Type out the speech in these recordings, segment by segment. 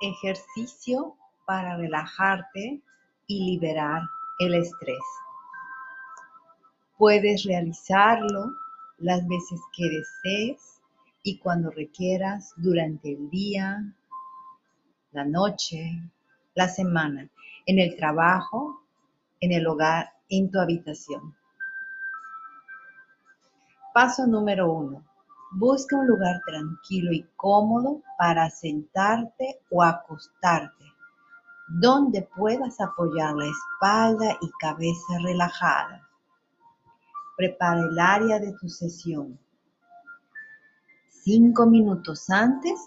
Ejercicio para relajarte y liberar el estrés. Puedes realizarlo las veces que desees y cuando requieras durante el día, la noche, la semana, en el trabajo, en el hogar, en tu habitación. Paso número uno. Busca un lugar tranquilo y cómodo para sentarte o acostarte, donde puedas apoyar la espalda y cabeza relajada. Prepara el área de tu sesión. Cinco minutos antes,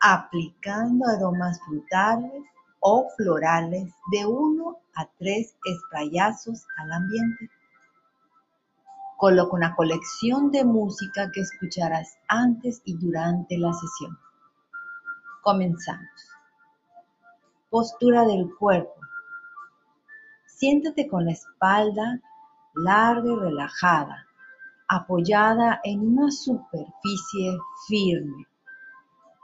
aplicando aromas frutales o florales de uno a tres esprayazos al ambiente. Coloca una colección de música que escucharás antes y durante la sesión. Comenzamos. Postura del cuerpo. Siéntate con la espalda larga y relajada, apoyada en una superficie firme.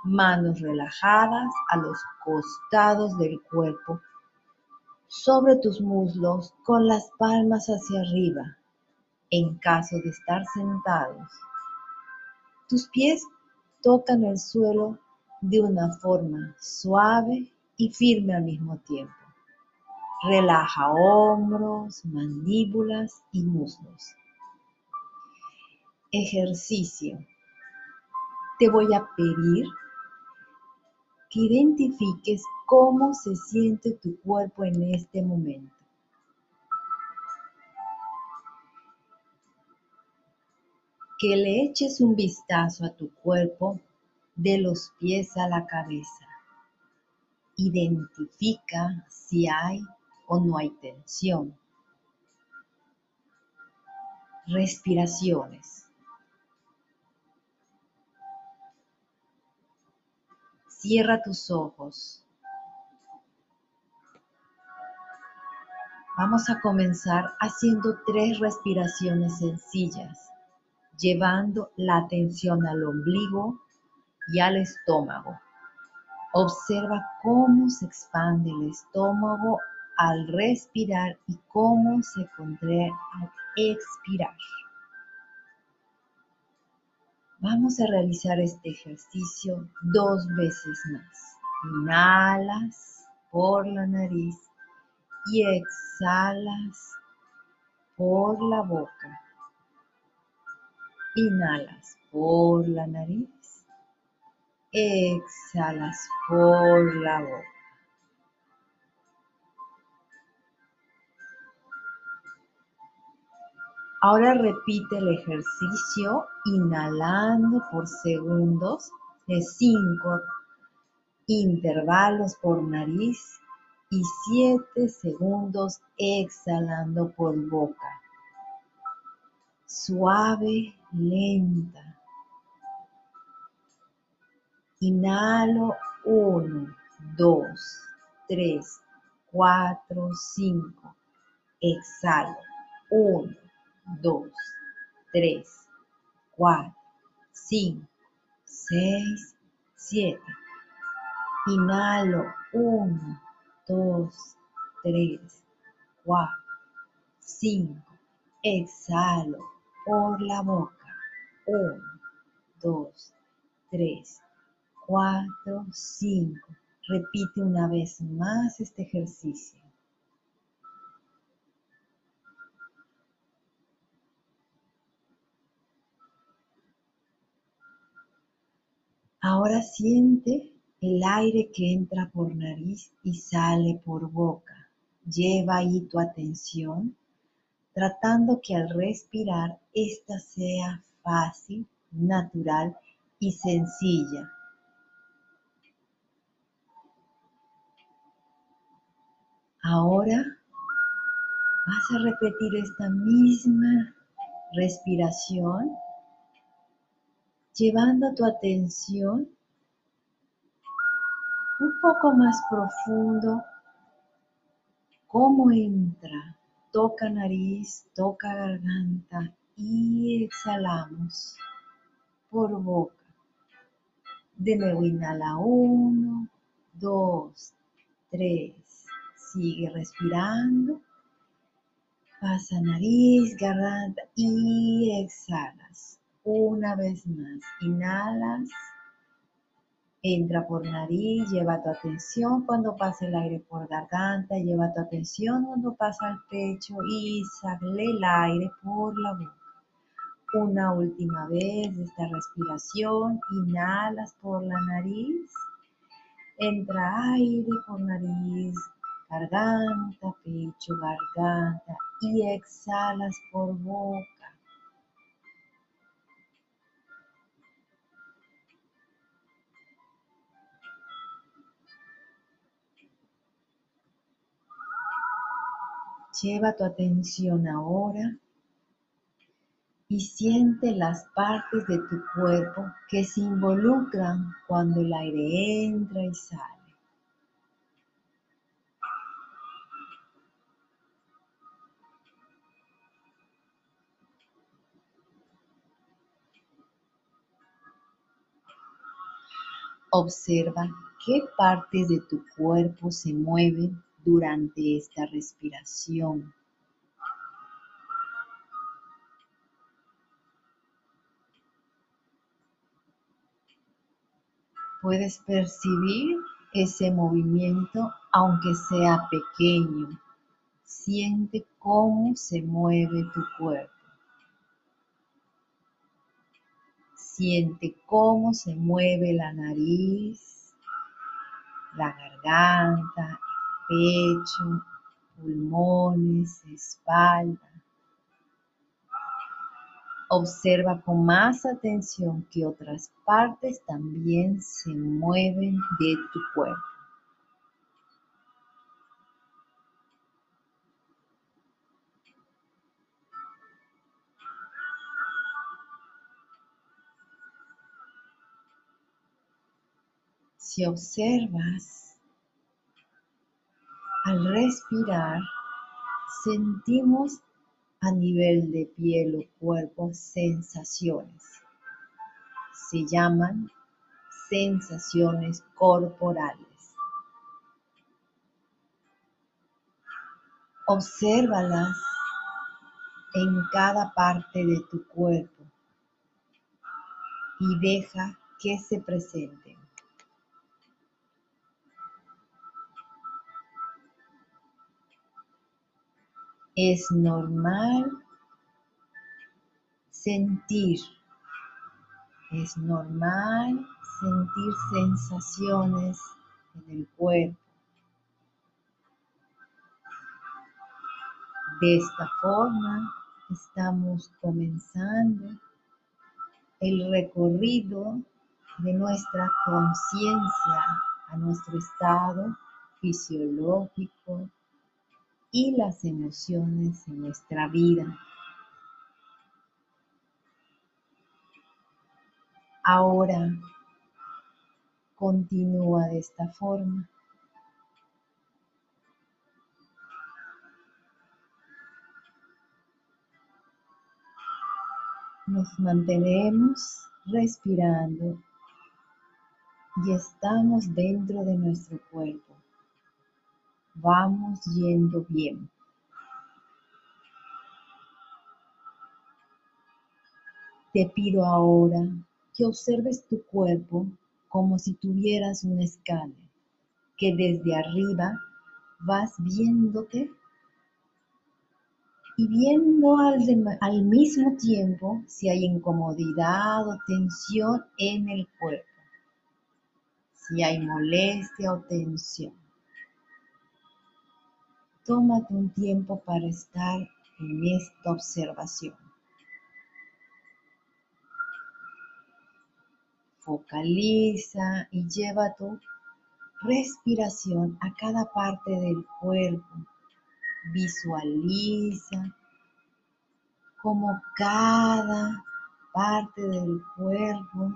Manos relajadas a los costados del cuerpo, sobre tus muslos con las palmas hacia arriba en caso de estar sentados. Tus pies tocan el suelo de una forma suave y firme al mismo tiempo. Relaja hombros, mandíbulas y muslos. Ejercicio. Te voy a pedir que identifiques cómo se siente tu cuerpo en este momento. Que le eches un vistazo a tu cuerpo de los pies a la cabeza. Identifica si hay o no hay tensión. Respiraciones. Cierra tus ojos. Vamos a comenzar haciendo tres respiraciones sencillas llevando la atención al ombligo y al estómago. Observa cómo se expande el estómago al respirar y cómo se contrae al expirar. Vamos a realizar este ejercicio dos veces más. Inhalas por la nariz y exhalas por la boca. Inhalas por la nariz. Exhalas por la boca. Ahora repite el ejercicio inhalando por segundos de 5 intervalos por nariz y 7 segundos exhalando por boca suave, lenta. Inhalo uno, dos, tres, cuatro, cinco. Exhalo uno, dos, tres, cuatro, cinco, seis, siete. Inhalo uno, dos, tres, cuatro, cinco. Exhalo por la boca. Uno, dos, tres, cuatro, cinco. Repite una vez más este ejercicio. Ahora siente el aire que entra por nariz y sale por boca. Lleva ahí tu atención tratando que al respirar esta sea fácil, natural y sencilla. Ahora vas a repetir esta misma respiración, llevando tu atención un poco más profundo, cómo entra toca nariz, toca garganta y exhalamos por boca. De nuevo inhala uno, dos, tres. Sigue respirando. Pasa nariz, garganta y exhalas. Una vez más. Inhalas. Entra por nariz, lleva tu atención cuando pasa el aire por garganta, lleva tu atención cuando pasa el pecho y sale el aire por la boca. Una última vez esta respiración, inhalas por la nariz, entra aire por nariz, garganta, pecho, garganta y exhalas por boca. Lleva tu atención ahora y siente las partes de tu cuerpo que se involucran cuando el aire entra y sale. Observa qué partes de tu cuerpo se mueven durante esta respiración. Puedes percibir ese movimiento aunque sea pequeño. Siente cómo se mueve tu cuerpo. Siente cómo se mueve la nariz, la garganta, el pecho, pulmones, espalda. Observa con más atención que otras partes también se mueven de tu cuerpo. Si observas, al respirar, sentimos a nivel de piel o cuerpo sensaciones. Se llaman sensaciones corporales. Obsérvalas en cada parte de tu cuerpo y deja que se presenten. Es normal sentir, es normal sentir sensaciones en el cuerpo. De esta forma estamos comenzando el recorrido de nuestra conciencia a nuestro estado fisiológico, y las emociones en nuestra vida. Ahora continúa de esta forma. Nos mantenemos respirando y estamos dentro de nuestro cuerpo vamos yendo bien. Te pido ahora que observes tu cuerpo como si tuvieras una escala, que desde arriba vas viéndote y viendo al, al, mismo tiempo si hay incomodidad o tensión en el cuerpo, si hay molestia o tensión. Tómate un tiempo para estar en esta observación. Focaliza y lleva tu respiración a cada parte del cuerpo. Visualiza como cada parte del cuerpo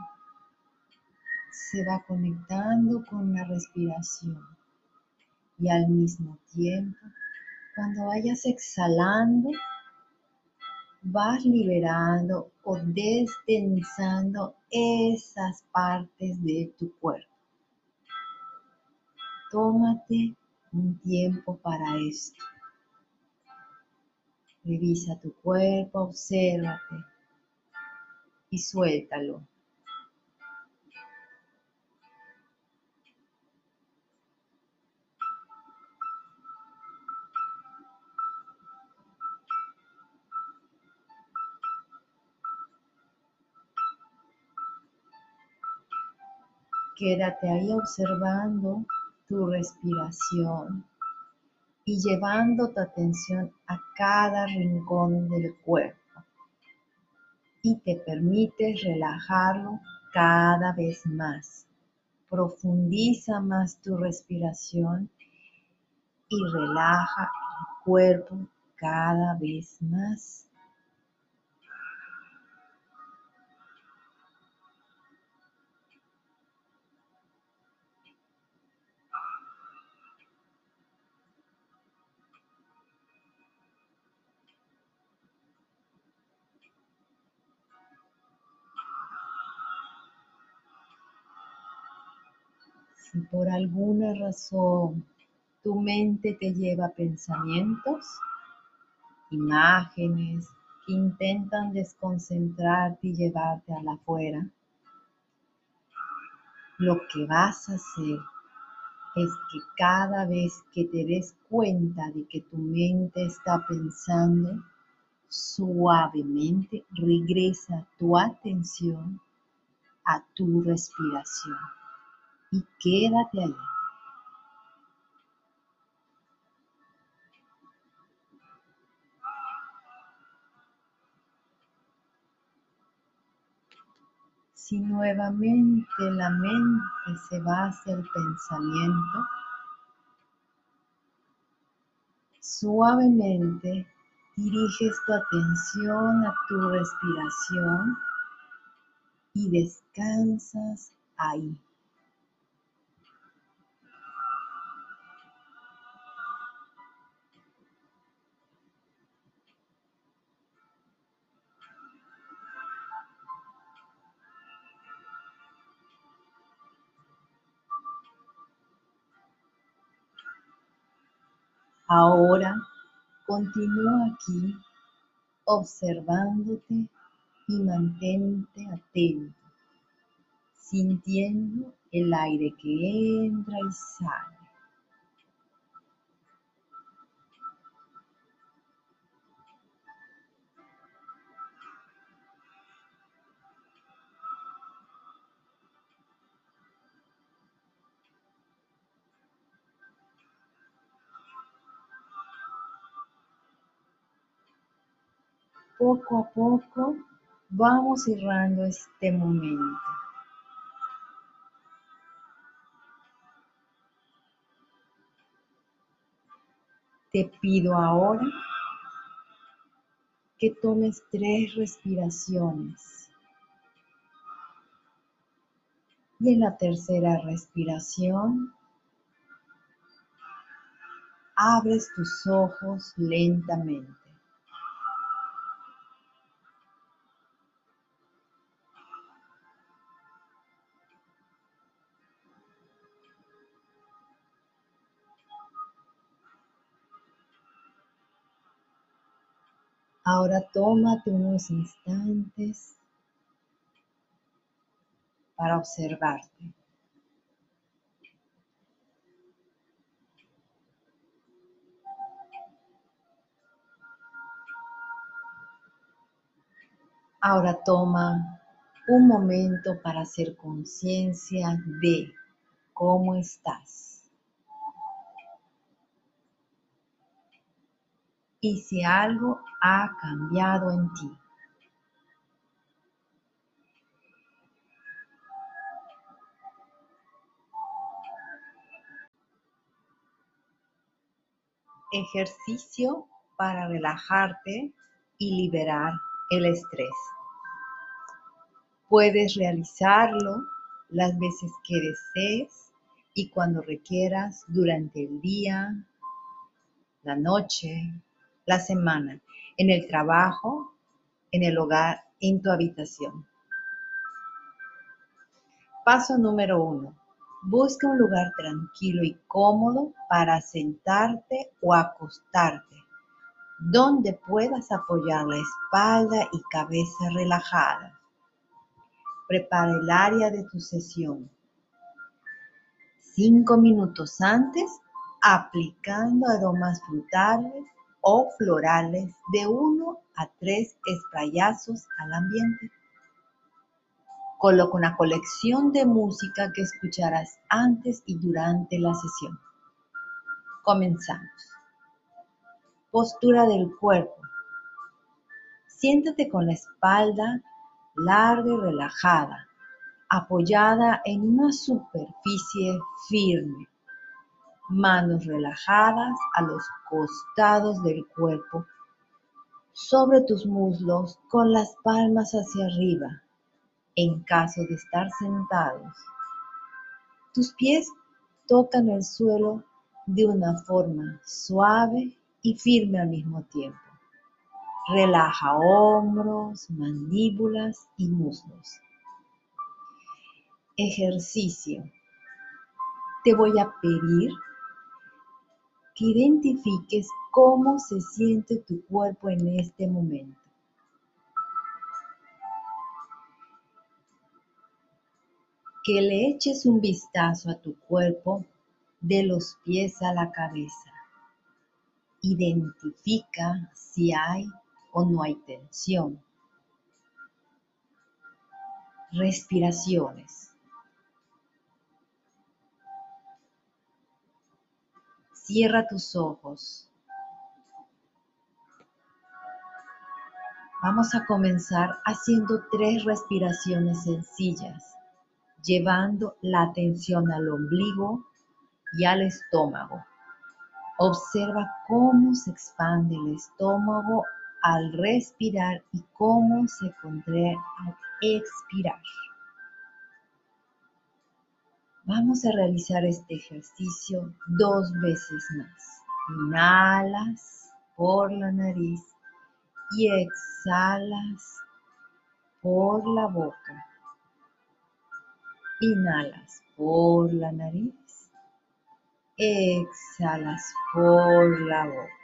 se va conectando con la respiración y al mismo tiempo cuando vayas exhalando, vas liberando o destensando esas partes de tu cuerpo. tómate un tiempo para esto. Revisa tu cuerpo, obsérvate y suéltalo. Quédate ahí observando tu respiración y llevando tu atención a cada rincón del cuerpo. Y te permites relajarlo cada vez más. Profundiza más tu respiración y relaja el cuerpo cada vez más. Si por alguna razón tu mente te lleva pensamientos, imágenes que intentan desconcentrarte y llevarte a la afuera, lo que vas a hacer es que cada vez que te des cuenta de que tu mente está pensando, suavemente regresa tu atención a tu respiración y quédate ahí. Si nuevamente la mente se va hacia el pensamiento, suavemente diriges tu atención a tu respiración y descansas ahí. Ahora continúa aquí observándote y mantente atento, sintiendo el aire que entra y sale. Poco a poco vamos cerrando este momento. Te pido ahora que tomes tres respiraciones. Y en la tercera respiración, abres tus ojos lentamente. Ahora tómate unos instantes para observarte. Ahora toma un momento para hacer conciencia de cómo estás. Y si algo ha cambiado en ti. Ejercicio para relajarte y liberar el estrés. Puedes realizarlo las veces que desees y cuando requieras durante el día, la noche la semana, en el trabajo, en el hogar, en tu habitación. Paso número uno. Busca un lugar tranquilo y cómodo para sentarte o acostarte, donde puedas apoyar la espalda y cabeza relajada. Prepara el área de tu sesión. Cinco minutos antes, aplicando aromas frutales o florales de uno a tres esprayazos al ambiente. Coloca una colección de música que escucharás antes y durante la sesión. Comenzamos. Postura del cuerpo. Siéntate con la espalda larga y relajada, apoyada en una superficie firme. Manos relajadas a los costados del cuerpo, sobre tus muslos con las palmas hacia arriba en caso de estar sentados. Tus pies tocan el suelo de una forma suave y firme al mismo tiempo. Relaja hombros, mandíbulas y muslos. Ejercicio. Te voy a pedir que identifiques cómo se siente tu cuerpo en este momento. que le eches un vistazo a tu cuerpo de los pies a la cabeza. Identifica si hay o no hay tensión. Respiraciones. Cierra tus ojos. Vamos a comenzar haciendo tres respiraciones sencillas llevando la atención al ombligo y al estómago. Observa cómo se expande el estómago al respirar y cómo se contrae al expirar. Vamos a realizar este ejercicio dos veces más. Inhalas por la nariz y exhalas por la boca. Inhalas por la nariz. Exhalas por la boca.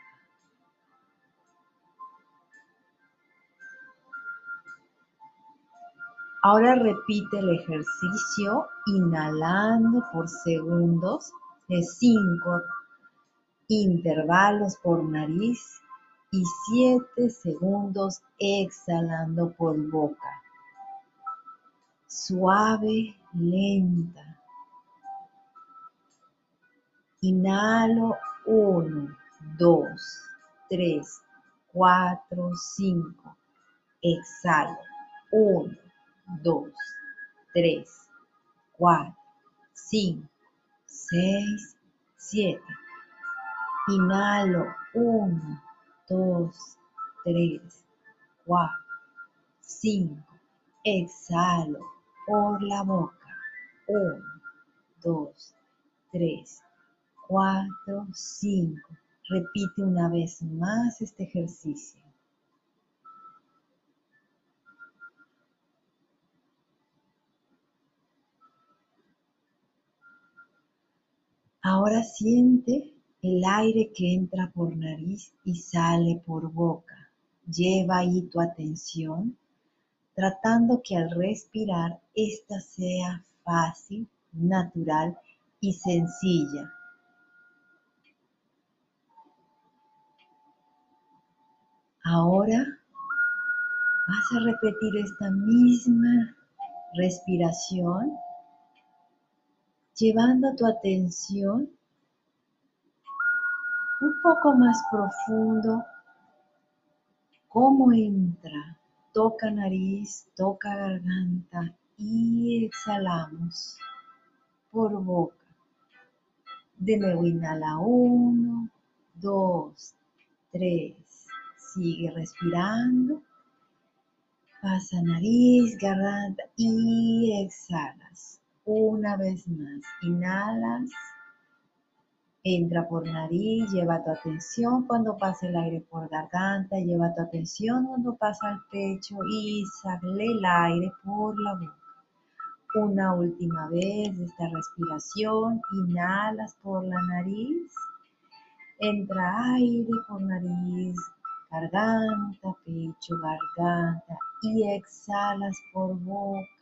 Ahora repite el ejercicio inhalando por segundos de 5 intervalos por nariz y 7 segundos exhalando por boca suave, lenta. Inhalo uno, dos, tres, cuatro, cinco. Exhalo uno, dos, tres, cuatro, cinco, seis, siete. Inhalo uno, dos, tres, cuatro, cinco. Exhalo por la boca. Uno, dos, tres, cuatro, cinco. Repite una vez más este ejercicio. Ahora siente el aire que entra por nariz y sale por boca. Lleva ahí tu atención tratando que al respirar esta sea fácil, natural y sencilla. Ahora vas a repetir esta misma respiración, llevando tu atención un poco más profundo, cómo entra toca nariz, toca garganta y exhalamos por boca. De nuevo inhala uno, dos, tres. Sigue respirando. Pasa nariz, garganta y exhalas. Una vez más. Inhalas. Entra por nariz, lleva tu atención cuando pasa el aire por garganta, lleva tu atención cuando pasa al pecho y sale el aire por la boca. Una última vez esta respiración, inhalas por la nariz, entra aire por nariz, garganta, pecho, garganta y exhalas por boca.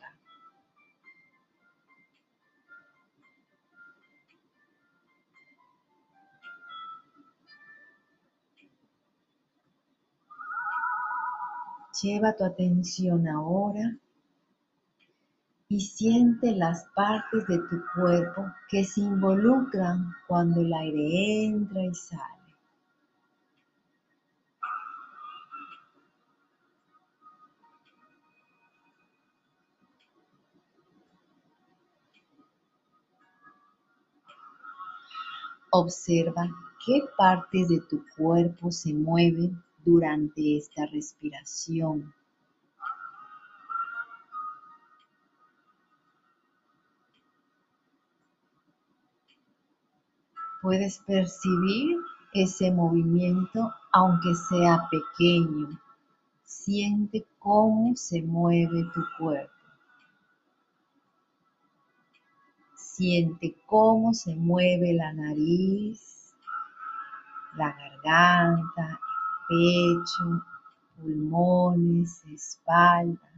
Lleva tu atención ahora y siente las partes de tu cuerpo que se involucran cuando el aire entra y sale. Observa qué partes de tu cuerpo se mueven durante esta respiración. Puedes percibir ese movimiento aunque sea pequeño. Siente cómo se mueve tu cuerpo. Siente cómo se mueve la nariz, la garganta, pecho, pulmones, espalda.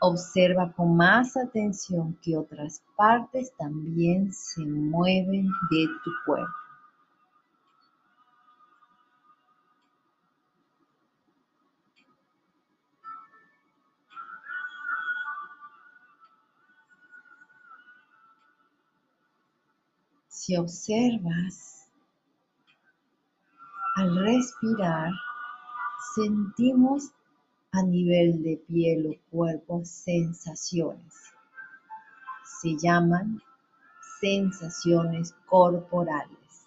Observa con más atención que otras partes también se mueven de tu cuerpo. Si observas al respirar, sentimos a nivel de piel o cuerpo sensaciones. Se llaman sensaciones corporales.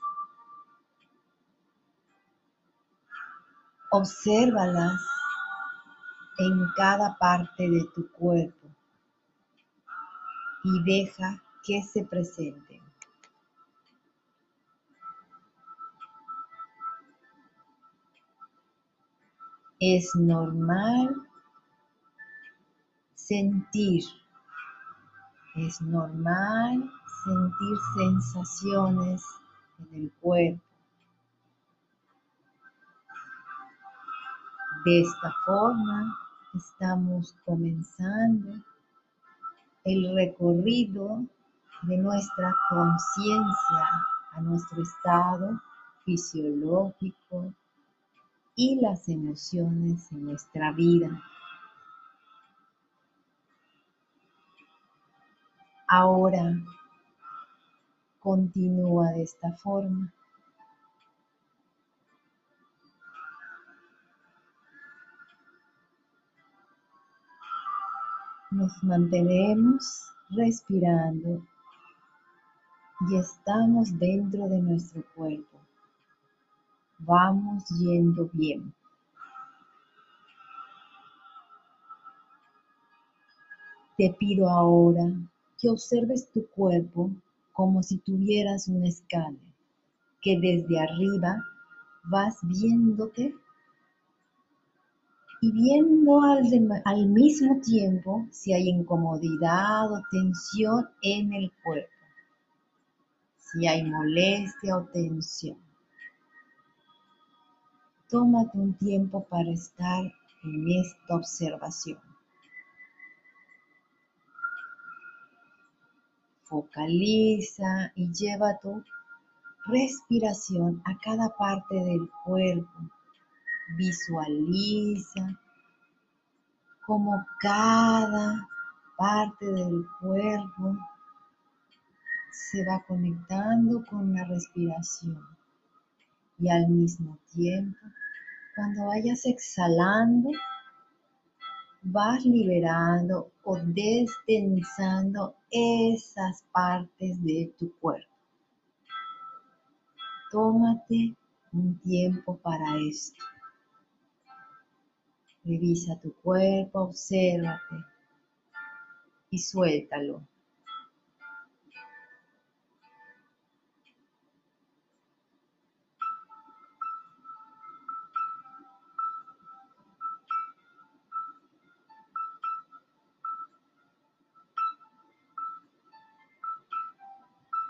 Obsérvalas en cada parte de tu cuerpo y deja que se presenten. Es normal sentir, es normal sentir sensaciones en el cuerpo. De esta forma estamos comenzando el recorrido de nuestra conciencia a nuestro estado fisiológico, y las emociones en nuestra vida. Ahora continúa de esta forma. Nos mantenemos respirando y estamos dentro de nuestro cuerpo vamos yendo bien. Te pido ahora que observes tu cuerpo como si tuvieras una escala, que desde arriba vas viéndote y viendo al, al, mismo tiempo si hay incomodidad o tensión en el cuerpo, si hay molestia o tensión. Tómate un tiempo para estar en esta observación. Focaliza y lleva tu respiración a cada parte del cuerpo. Visualiza como cada parte del cuerpo se va conectando con la respiración y al mismo tiempo cuando vayas exhalando, vas liberando o destensando esas partes de tu cuerpo. Tómate un tiempo para esto. Revisa tu cuerpo, obsérvate y suéltalo.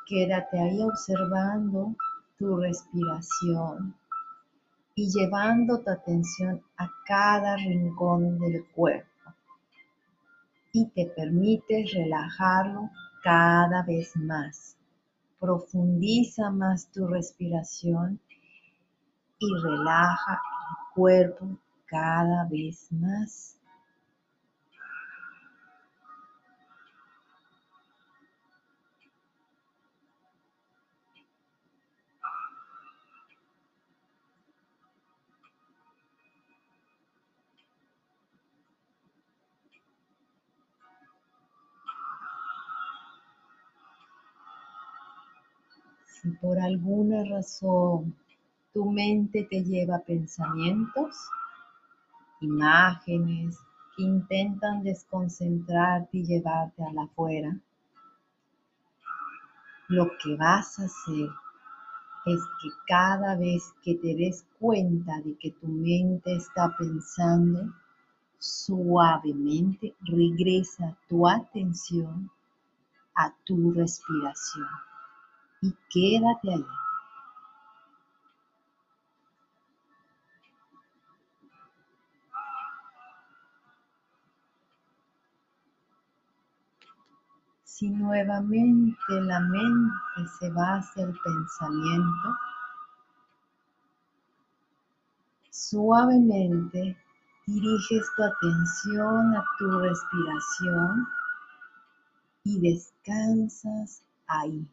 Quédate ahí observando tu respiración y llevando tu atención a cada rincón del cuerpo. Y te permites relajarlo cada vez más. Profundiza más tu respiración y relaja el cuerpo cada vez más. Por alguna razón tu mente te lleva pensamientos, imágenes que intentan desconcentrarte y llevarte a la afuera, lo que vas a hacer es que cada vez que te des cuenta de que tu mente está pensando, suavemente regresa tu atención a tu respiración y quédate ahí. Si nuevamente la mente se va hacia el pensamiento, suavemente diriges tu atención a tu respiración y descansas ahí.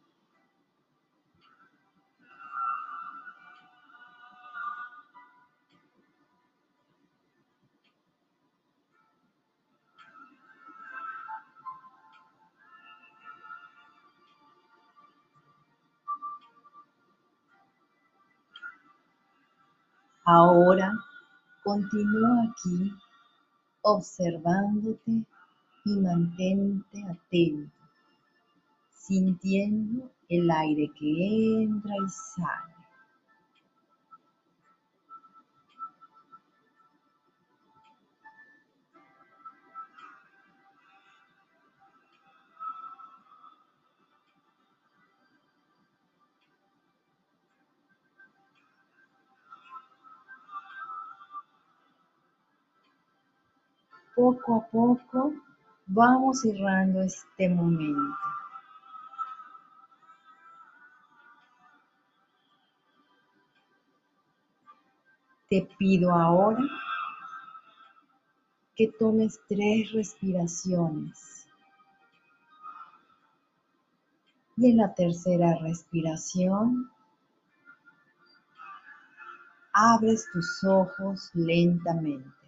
Ahora continúa aquí observándote y mantente atento, sintiendo el aire que entra y sale. Poco a poco vamos cerrando este momento. Te pido ahora que tomes tres respiraciones. Y en la tercera respiración, abres tus ojos lentamente.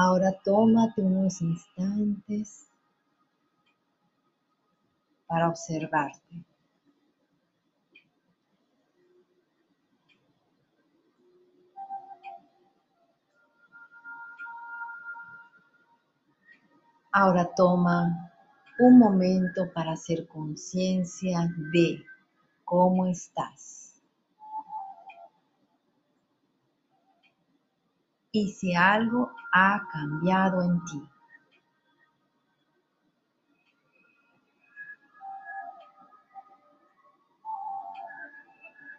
Ahora tómate unos instantes para observarte. Ahora toma un momento para hacer conciencia de cómo estás. Y si algo ha cambiado en ti.